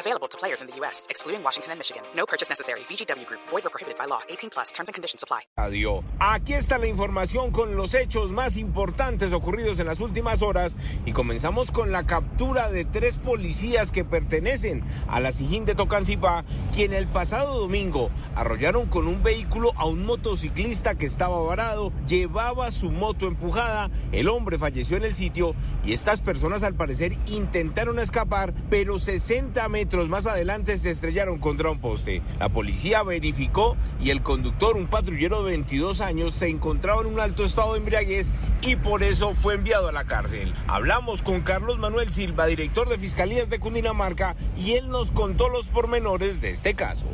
Available to players in the U.S., excluding Washington and Michigan. No purchase necessary. VGW Group. Void or prohibited by law. 18 plus. Terms and conditions apply. Radio. Aquí está la información con los hechos más importantes ocurridos en las últimas horas y comenzamos con la captura de tres policías que pertenecen a la Sijín de Tocancipá, quien el pasado domingo arrollaron con un vehículo a un motociclista que estaba varado, llevaba su moto empujada, el hombre falleció en el sitio y estas personas al parecer intentaron escapar, pero 60 metros más adelante se estrellaron contra un poste. La policía verificó y el conductor, un patrullero de 22 años, se encontraba en un alto estado de embriaguez y por eso fue enviado a la cárcel. Hablamos con Carlos Manuel Silva, director de Fiscalías de Cundinamarca, y él nos contó los pormenores de este caso.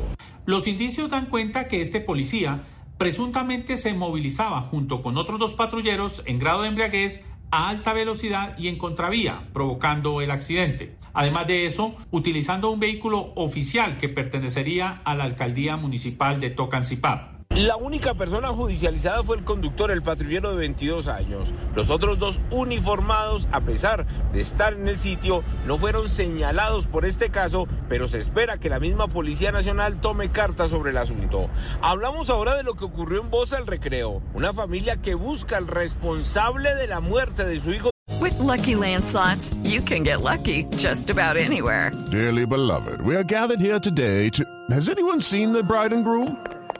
Los indicios dan cuenta que este policía presuntamente se movilizaba junto con otros dos patrulleros en grado de embriaguez a alta velocidad y en contravía, provocando el accidente. Además de eso, utilizando un vehículo oficial que pertenecería a la alcaldía municipal de Tocancipá. La única persona judicializada fue el conductor, el patrullero de 22 años. Los otros dos uniformados, a pesar de estar en el sitio, no fueron señalados por este caso, pero se espera que la misma Policía Nacional tome cartas sobre el asunto. Hablamos ahora de lo que ocurrió en Bosa al Recreo, una familia que busca al responsable de la muerte de su hijo. With lucky landslots, you can get lucky just about anywhere. Dearly beloved, we are gathered here today to. Has anyone seen the bride and groom?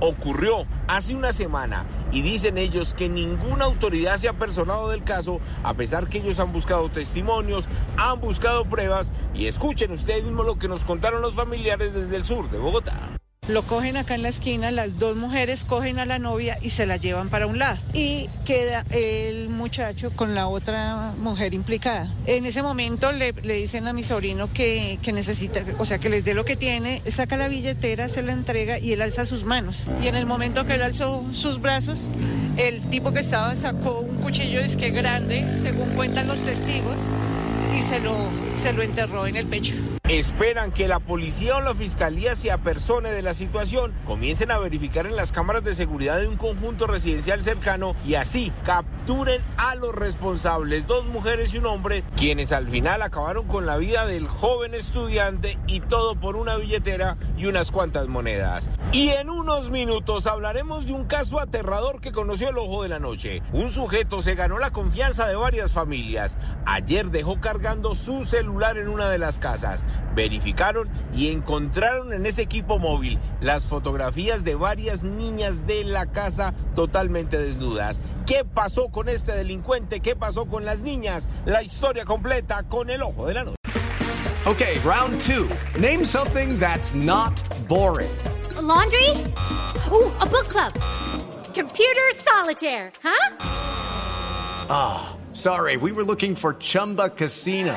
Ocurrió hace una semana y dicen ellos que ninguna autoridad se ha personado del caso, a pesar que ellos han buscado testimonios, han buscado pruebas y escuchen ustedes mismos lo que nos contaron los familiares desde el sur de Bogotá. Lo cogen acá en la esquina, las dos mujeres cogen a la novia y se la llevan para un lado. Y queda el muchacho con la otra mujer implicada. En ese momento le, le dicen a mi sobrino que, que, necesita, o sea, que les dé lo que tiene, saca la billetera, se la entrega y él alza sus manos. Y en el momento que él alzó sus brazos, el tipo que estaba sacó un cuchillo que grande, según cuentan los testigos, y se lo, se lo enterró en el pecho. Esperan que la policía o la fiscalía se apersone de la situación, comiencen a verificar en las cámaras de seguridad de un conjunto residencial cercano y así a los responsables, dos mujeres y un hombre, quienes al final acabaron con la vida del joven estudiante y todo por una billetera y unas cuantas monedas. Y en unos minutos hablaremos de un caso aterrador que conoció el ojo de la noche. Un sujeto se ganó la confianza de varias familias. Ayer dejó cargando su celular en una de las casas verificaron y encontraron en ese equipo móvil las fotografías de varias niñas de la casa totalmente desnudas. ¿Qué pasó con este delincuente? ¿Qué pasó con las niñas? La historia completa con el ojo de la noche. Okay, round two. Name something that's not boring. A laundry? Ooh, a book club. Computer solitaire, huh? Ah, oh, sorry. We were looking for Chumba Casino.